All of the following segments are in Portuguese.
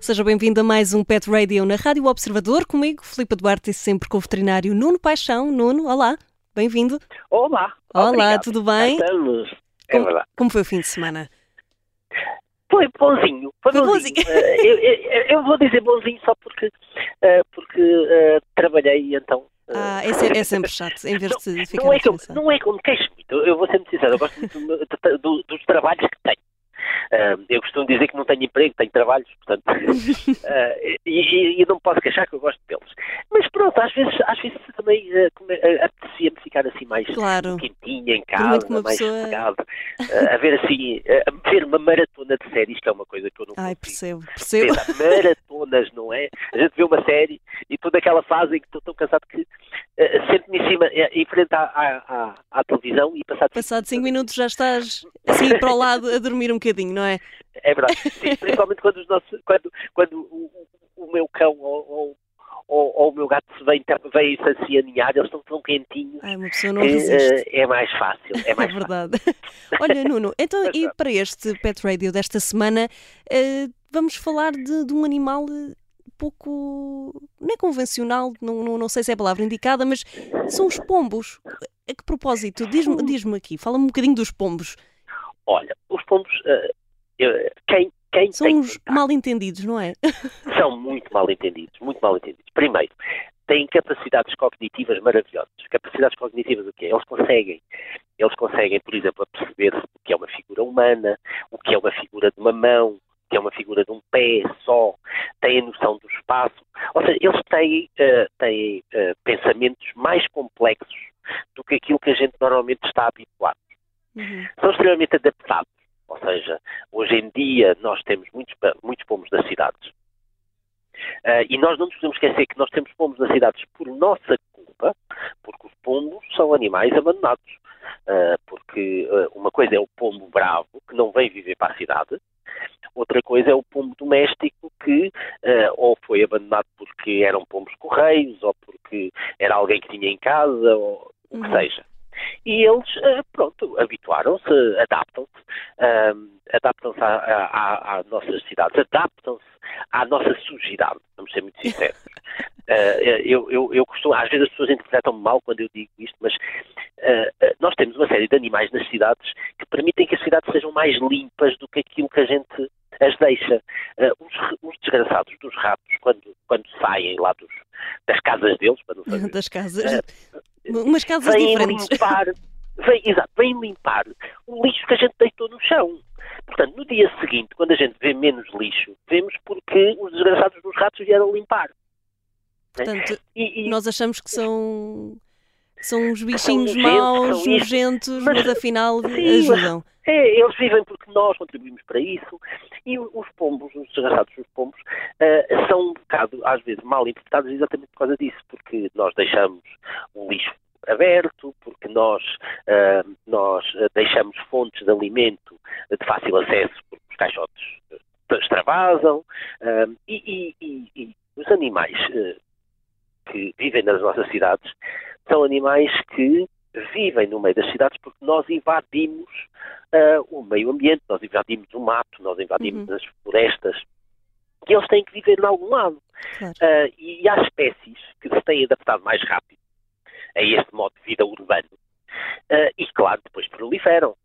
Seja bem-vindo a mais um Pet Radio na Rádio Observador, comigo, Filipe Duarte, e sempre com o veterinário Nuno Paixão. Nuno, olá, bem-vindo. Olá. Olá, obrigado. tudo bem? Estamos. É Como, como foi o fim de semana? Foi bonzinho. Foi Foi bonzinho. bonzinho. Eh, eu, eu- eu vou dizer bonzinho só porque, eh, porque eh, trabalhei então. Ah, é, se- é sempre chato, em vez de ficar não, é que eu, não é que eu me queixo muito, eu- vou ser muito sincero, eu gosto muito do- do- dos trabalhos que tenho. Eu costumo dizer que não tenho emprego, tenho trabalhos, portanto, ah, e, e- e não posso queixar que eu gosto deles. Mas pronto, às vezes, às vezes também ah, ah, apetecia-me ficar assim mais Claro. quentinha em casa, mais pessoa- ah, a ver assim, ah, a ver uma maratona de séries, que é uma coisa que eu não Ai, percebo, percebo. Maratonas, não é? A gente vê uma série e toda aquela fase em que estou tão cansado que eh, sento-me em cima, eh, em frente à, à, à- à televisão e passado Passado 5 minutos já estás assim para o lado a dormir um bocadinho, não é? É verdade, sim, principalmente quando, os nossos, quando, quando o, o- o meu cão ou, ou, ou- ou o meu gato se vem, assim aninhar, eles estão tão quentinhos Ai, uma pessoa não que resiste. eh, é mais fácil. É É mais fácil. verdade. Olha, Nuno, então e sabe. para este Pet Radio desta semana, eh, vamos falar de, de um animal eh, pouco. não é convencional, não, não, não sei se é a palavra indicada, mas são os pombos. A que propósito? Diz-me diz aqui, fala-me um bocadinho dos pombos. Olha, os pombos, eh, quem, quem São uns mal entendidos, não é? são muito mal entendidos, muito mal entendidos. Primeiro, têm capacidades cognitivas maravilhosas. Capacidades cognitivas o quê? Eles conseguem, eles conseguem, por exemplo, perceber o que é uma figura humana, o que é uma figura de uma mão, o que é uma figura de um pé só, têm a noção do espaço. Ou seja, eles têm, eh, têm eh, pensamentos mais complexos do que aquilo que a gente normalmente está habituado Uhum. são extremamente adaptados. Ou seja, hoje em dia nós temos muitos, muitos pomos das cidades. Ah, e nós não nos podemos esquecer que nós temos pomos das cidades por nossa culpa, porque os pombos são animais abandonados. Ah, porque ah, uma coisa é o pombo bravo, que não vem viver para a cidade, outra coisa é o pombo doméstico que ou foi abandonado porque eram pombos correios, ou porque era alguém que tinha em casa, ou o que Uhum. seja. E eles, eh, pronto, habituaram-se, adaptam-se, ahm, adaptam-se à- à- à- às nossas cidades, adaptam-se à nossa sujidade, vamos ser muito sinceros. Eh, eu, eu, eu costumo, às vezes as pessoas interpretam-me mal quando eu digo isto, mas eh, nós temos uma série de animais nas cidades que permitem que as cidades sejam mais limpas do que aquilo que a gente as deixa. Eh, os, os desgraçados dos ratos, quando, quando saem lá dos, das casas deles, para não fazer Das casas. Umas casas vêm diferentes. limpar, vêm, exato, vêm limpar o lixo que a gente deitou no chão. Portanto, no dia seguinte, quando a gente vê menos lixo, vemos porque os desgraçados dos ratos vieram limpar. né? Portanto, E, e- nós achamos que são. São uns bichinhos maus, são isto. nojentos, Mas- mas afinal Sim, ajudam. é, eles vivem porque nós contribuímos para isso. E os pombos, os desgraçados dos pombos, eh, são um bocado, às vezes, mal interpretados exatamente por causa disso, porque nós deixamos o lixo aberto, porque nós, ah, nós deixamos fontes de alimento de fácil acesso, porque os caixotes eh, extravasam, ah, e, e- e- e os animais que vivem nas nossas cidades são animais que vivem no meio das cidades porque nós invadimos ah, o meio ambiente, nós invadimos o mato, nós invadimos Uhum. as florestas, e eles têm que viver em algum lado. Claro. Ah, e há espécies que se têm adaptado mais rápido a este modo de vida urbano ah, e, claro, depois proliferam.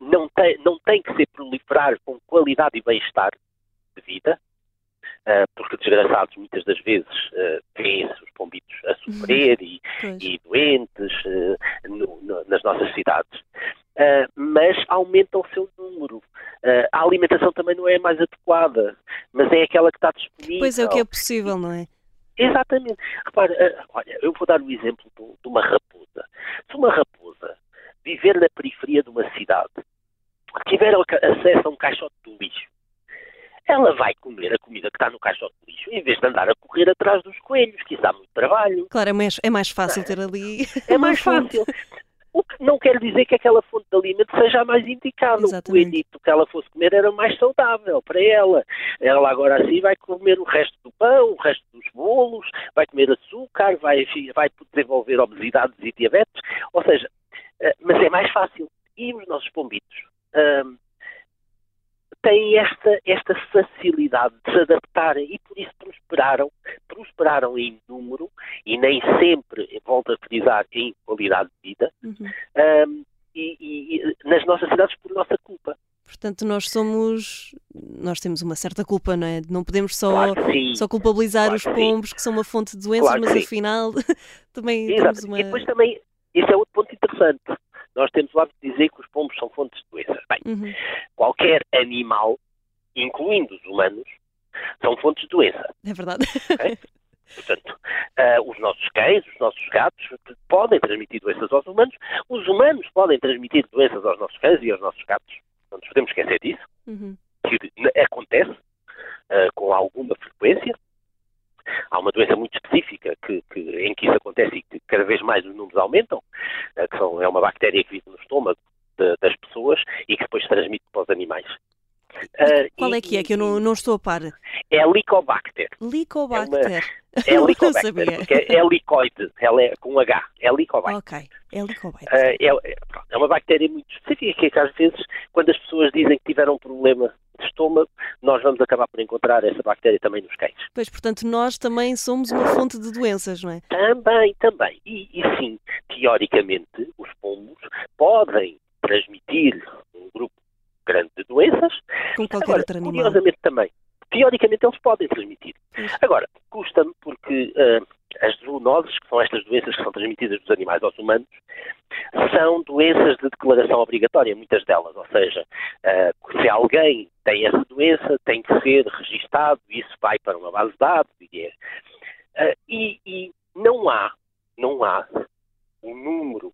Não, tem, não tem que ser proliferar com qualidade e bem-estar de vida, porque desgraçados muitas das vezes ah, vêem-se os pombitos a sofrer e, Pois. e doentes eh, no- no- nas nossas cidades. Ah, mas aumenta o seu número. Ah, a alimentação também não é mais adequada, mas é aquela que está disponível. Pois é o que é possível, não é? Exatamente. Repara, ah, olha, eu vou dar o exemplo do- de uma raposa. Se uma raposa viver na periferia de uma cidade, tiver acesso a um caixote de lixo, ela vai comer a comida que está no caixote de lixo, em vez de andar a correr atrás dos coelhos, que isso dá muito trabalho. Claro, é mais, é mais fácil ter ali. É mais fácil. O que não quer dizer que aquela fonte de alimento seja a mais indicada. O coelhito que ela fosse comer era mais saudável para ela. Ela agora assim vai comer o resto do pão, o resto dos bolos, vai comer açúcar, vai, vai desenvolver obesidades e diabetes. Ou seja, eh, mas é mais fácil. E os nossos pombitos? Ahm, têm esta, esta facilidade de se adaptarem e por isso prosperaram, prosperaram em número e nem sempre, volto a frisar, em qualidade de vida, uhum. um, e, e, nas nossas cidades por nossa culpa. Portanto, nós somos. Nós temos uma certa culpa, não é? Não podemos só, claro só culpabilizar claro os pombos, que, que são uma fonte de doenças, claro mas afinal também Exato. temos uma. E depois também, esse é outro ponto interessante. Nós temos o hábito de dizer que os pombos são fontes de doenças. Bem, uhum. qualquer animal, incluindo os humanos, são fontes de doença. É verdade. Okay? Portanto, uh, os nossos cães, os nossos gatos podem transmitir doenças aos humanos, os humanos podem transmitir doenças aos nossos cães e aos nossos gatos. Não nos podemos esquecer disso, uhum. que acontece uh, com alguma frequência. Há uma doença muito específica que, que, em que isso acontece e que cada vez mais os números aumentam, uh, que são, é uma bactéria que vive no estômago de, das pessoas e que depois se transmite para os animais. Uh, Qual é que é que eu não, não estou a par? É a Licobacter. Licobacter. É, uma, é Licobacter, porque é, é licoide, ela é com H, é Licobacter. Ok, é Licobacter. Uh, é, é, uma bactéria muito específica que às vezes, quando as pessoas dizem que tiveram um problema de estômago, nós vamos acabar por encontrar essa bactéria também nos cães. Pois, portanto, nós também somos uma fonte de doenças, não é? Também, também. E, e sim, teoricamente, os pombos podem transmitir um grupo grande de doenças. Com qualquer Agora, outro animal. Curiosamente também. Teoricamente eles podem transmitir. Agora, custa-me porque uh, as zoonoses, que são estas doenças que são transmitidas dos animais aos humanos, são doenças de declaração obrigatória, muitas delas. Ou seja, uh, se alguém tem essa doença, tem que ser registado, e isso vai para uma base de dados. E, uh, e, e não há, não há um número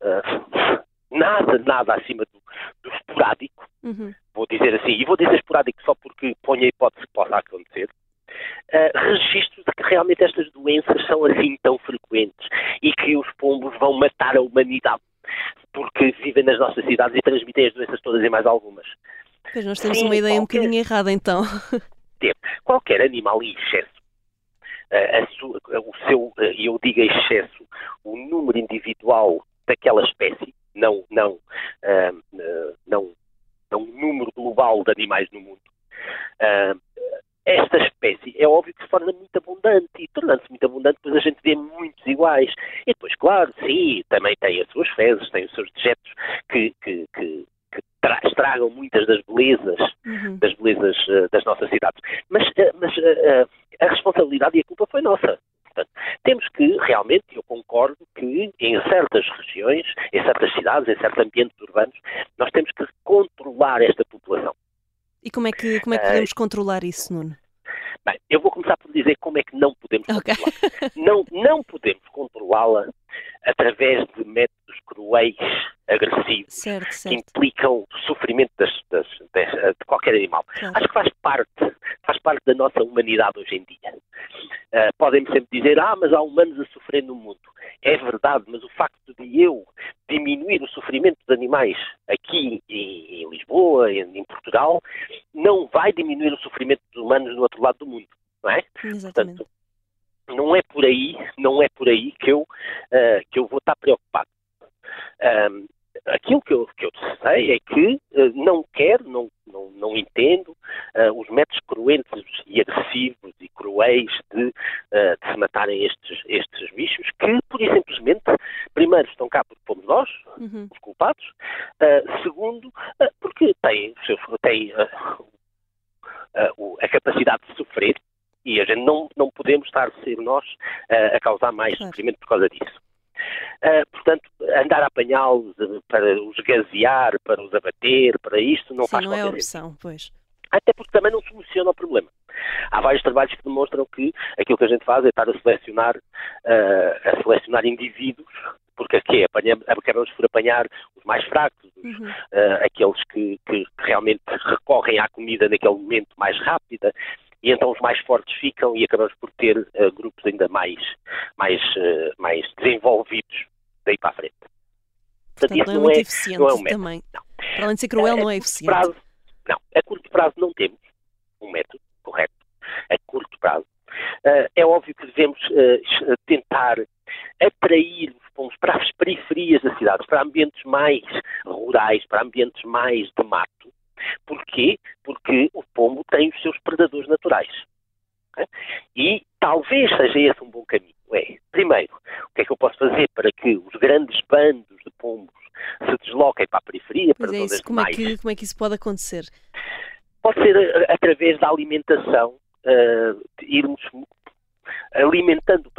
uh, nada, nada acima do, do esporádico, uhum. vou dizer assim, e vou dizer esporádico só porque ponho a hipótese que possa acontecer, uh, registros de que realmente estas doenças são assim tão frequentes e que os pombos vão matar a humanidade porque vivem nas nossas cidades e transmitem as doenças todas e mais algumas. Pois nós temos Sim, uma ideia qualquer... um bocadinho errada então. Qualquer animal em excesso uh, o seu, uh, eu digo excesso, o número individual daquela espécie não, não, uh, não, não um número global de animais no mundo. Uh, esta espécie é óbvio que se torna muito abundante e tornando-se muito abundante, depois a gente vê muitos iguais. E depois, claro, sim, também tem as suas fezes, tem os seus dejetos que, que, que, que estragam muitas das belezas, uhum. das belezas uh, das nossas cidades. Mas, uh, mas uh, a responsabilidade e a culpa foi nossa. Temos que, realmente, eu concordo que em certas regiões, em certas cidades, em certos ambientes urbanos, nós temos que controlar esta população. E como é que, como é que podemos uh, controlar isso, Nuno? Bem, eu vou começar por dizer como é que não podemos okay. controlar. não, não podemos controlá-la através de métodos cruéis, agressivos, certo, certo. que implicam sofrimento das, das, das, de qualquer animal. Claro. Acho que faz parte, faz parte da nossa humanidade hoje em dia. Uh, Podem-me sempre dizer, ah, mas há humanos a sofrer no mundo. É verdade, mas o facto de eu diminuir o sofrimento dos animais aqui em, em Lisboa, em, em, Portugal, não vai diminuir o sofrimento dos humanos no outro lado do mundo, não é? Exatamente. Portanto, não é por aí, não é por aí que eu, uh, que eu vou estar preocupado. Um, aquilo que eu, que eu sei é que uh, não quero, não, não, não entendo uh, os métodos cruentos e agressivos de, uh, de, se matarem estes, estes bichos, que, por e simplesmente, primeiro, estão cá porque fomos nós, uhum. os culpados, segundo, porque têm, têm a capacidade de sofrer e a gente não, não podemos estar a ser nós a causar mais claro. sofrimento por causa disso. Uh, portanto, andar a apanhá-los para os gasear, para os abater, para isto, não Sim, faz não é opção, pois. Até porque também não soluciona o problema. Há vários trabalhos que demonstram que aquilo que a gente faz é estar a selecionar, uh, a selecionar indivíduos, porque aqui apanhamos, acabamos por apanhar os mais fracos, os, uhum. uh, aqueles que, que, realmente recorrem à comida naquele momento mais rápida, e então os mais fortes ficam e acabamos por ter uh, grupos ainda mais, mais, uh, mais desenvolvidos daí para a frente. Portanto, Portanto não, é muito é, eficiente não é um também. Não. Para além de ser cruel, não é eficiente. Prazo, não, a curto prazo não temos um método. A curto prazo. Uh, é óbvio que devemos tentar atrair os pombos para as periferias das cidades, para ambientes mais rurais, para ambientes mais de mato, Porquê? Porque o pombo tem os seus predadores naturais. E talvez seja esse um bom caminho. É, primeiro, o que é que eu posso fazer para que os grandes bandos de pombos se desloquem para a periferia, para é isso, como, é mais... que, como é que isso pode acontecer? Pode ser através da alimentação, uh, irmos alimentando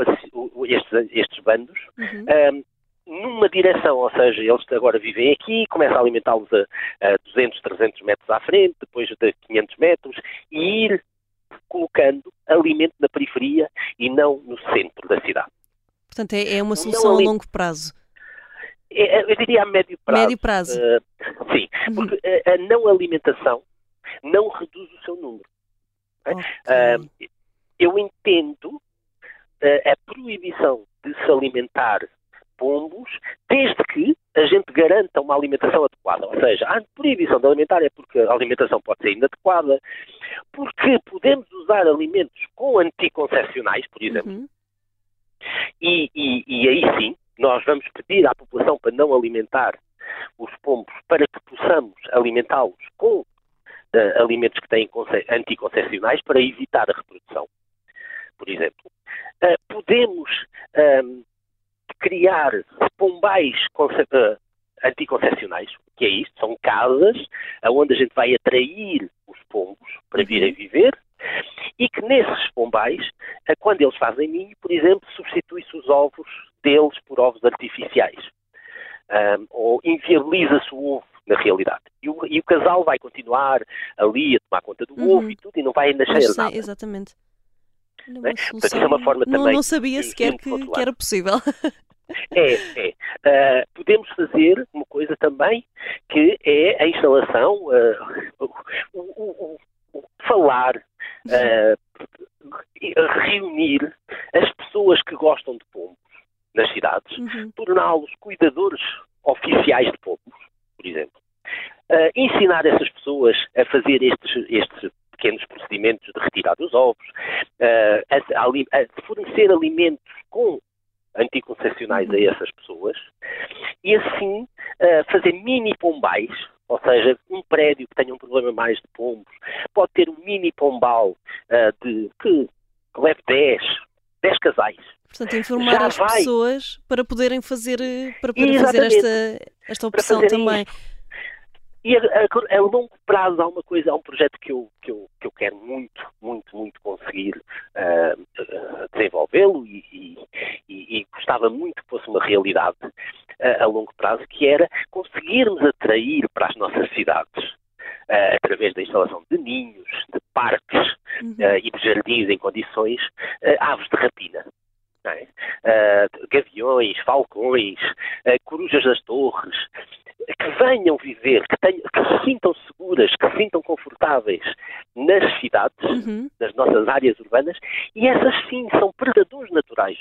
estes, estes bandos Uhum. um, numa direção, ou seja, eles agora vivem aqui, começa a alimentá-los a, a 200, 300 metros à frente, depois de 500 metros, e ir colocando alimento na periferia e não no centro da cidade. Portanto, é, é uma solução a longo prazo. É, Eu diria a médio prazo. Médio prazo. Uh, sim, Uhum. porque a não alimentação não reduz o seu número. Ok. Ah, eu entendo eh, a proibição de se alimentar pombos desde que a gente garanta uma alimentação adequada. Ou seja, a proibição de alimentar é porque a alimentação pode ser inadequada, porque podemos usar alimentos com anticoncepcionais, por exemplo, Uhum. e, e- e aí sim, nós vamos pedir à população para não alimentar os pombos para que possamos alimentá-los com eh, alimentos que têm conce- anticoncepcionais para evitar a reprodução, por exemplo. Eh, podemos ahm, criar pombais conce- eh, anticoncepcionais, que é isto? São casas onde a gente vai atrair os pombos para virem viver e que nesses pombais, eh, quando eles fazem ninho, por exemplo, substitui-se os ovos deles por ovos artificiais. Ahm, ou inviabiliza-se o ovo, na realidade. E o, e o casal vai continuar ali a tomar conta do Uhum. ovo e tudo, e não vai nascer sim, nada. exatamente. Olha, uma Bem, portanto, isso é uma forma não, também não sabia sequer que, que era possível. É, é. Ah, podemos fazer uma coisa também que é a instalação, ah, o, o- o- falar, e reunir as pessoas que gostam de pombos nas cidades, Uhum. torná-los cuidadores oficiais de pombos, por exemplo. Ah, ensinar essas pessoas a fazer estes, estes pequenos procedimentos de retirar dos ovos, ah, a, a a fornecer alimentos com anticoncepcionais a essas pessoas e assim ah, fazer mini pombais, ou seja, um prédio que tenha um problema mais de pombos, pode ter um mini pombal ah, de que, que leve 10, 10 casais. Portanto, informar as pessoas para poderem fazer, eh, para poder fazer esta, esta opção também. E a, a- a longo prazo há uma coisa, há um projeto que eu, que eu, que eu quero muito, muito, muito conseguir ah, desenvolvê-lo e, e- e- e gostava muito que fosse uma realidade ah, a longo prazo, que era conseguirmos atrair para as nossas cidades, através da instalação de ninhos, de parques Uhum. e de jardins em condições, aves de rapina. É? Ah, gaviões, falcões, ah, corujas das torres, que venham viver, que, tenham, que se sintam seguras, que se sintam confortáveis nas cidades, Uhum. nas nossas áreas urbanas, e essas sim são predadores naturais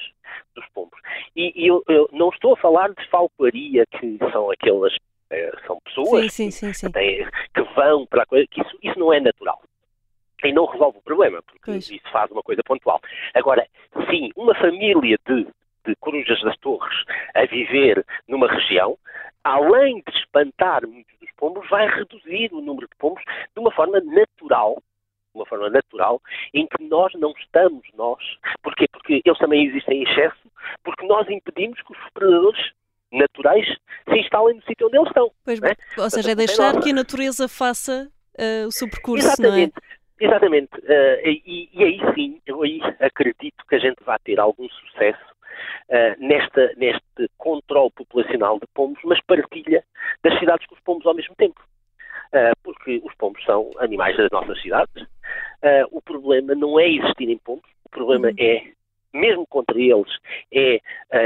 dos pombos. E, e eu, eu não estou a falar de falcoaria, que são aquelas, eh, são pessoas sim, sim, sim. que, têm- que vão para a coisa, que isso, isso não é natural. E não resolve o problema, porque Pois. isso faz uma coisa pontual. Agora, sim, uma família de, de corujas das torres a viver numa região, além de espantar muitos dos pombos, vai reduzir o número de pombos de uma forma natural, de uma forma natural, em que nós não estamos, nós. Porquê? Porque eles também existem em excesso, porque nós impedimos que os predadores naturais se instalem no sítio onde eles estão. Pois, né? Ou seja, é deixar que a natureza faça eh, o seu percurso, não é? Exatamente. Eh, e, e aí sim, eu aí acredito que a gente vai ter algum sucesso eh, nesta, neste controle populacional de pombos, mas partilha das cidades com os pombos ao mesmo tempo. Eh, porque os pombos são animais das nossas cidades. O problema não é existirem pombos, o problema Uhum. é, mesmo contra eles, é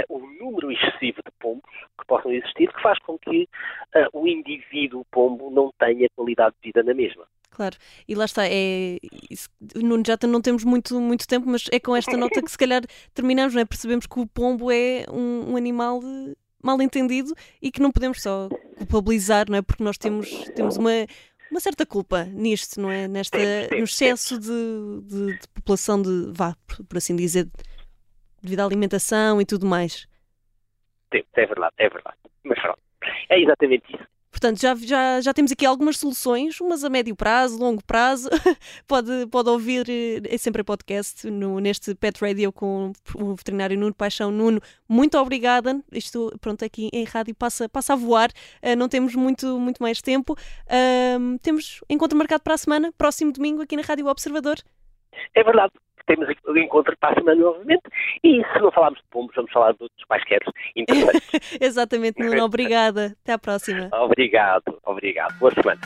o número excessivo de pombos que possam existir, que faz com que o indivíduo pombo não tenha qualidade de vida na mesma. Claro, e lá está, é, isso- Nuno, já não temos muito, muito tempo, mas é com esta nota que se calhar terminamos, não é? Percebemos que o pombo é um, um animal eh, mal entendido e que não podemos só culpabilizar, não é? Porque nós temos, temos uma, uma certa culpa nisto, não é? Nesta, Temos, temos, no excesso de, de- de população de, vá, por, por assim dizer, devido à alimentação e tudo mais. É verdade, é verdade. Mas pronto, é exatamente isso. Portanto, já, já, já temos aqui algumas soluções, umas a médio prazo, longo prazo. pode, pode ouvir, é sempre podcast, no, neste Pet Radio com o veterinário Nuno Paixão. Nuno, muito obrigada. Isto, pronto, aqui em rádio passa, passa a voar, uh, não temos muito, muito mais tempo. Uh, temos encontro marcado para a semana, próximo domingo, aqui na Rádio Observador. É verdade temos o encontro para a semana novamente e se não falarmos de pombos, vamos falar de outros quaisquer interessantes. Exatamente, Nuno. Obrigada. Até à próxima. Obrigado, obrigado. Boa semana.